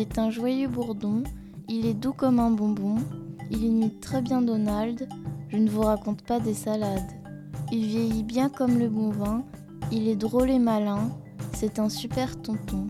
est un joyeux bourdon, il est doux comme un bonbon, il imite très bien Donald, je ne vous raconte pas des salades. Il vieillit bien comme le bon vin, il est drôle et malin, c'est un super tonton.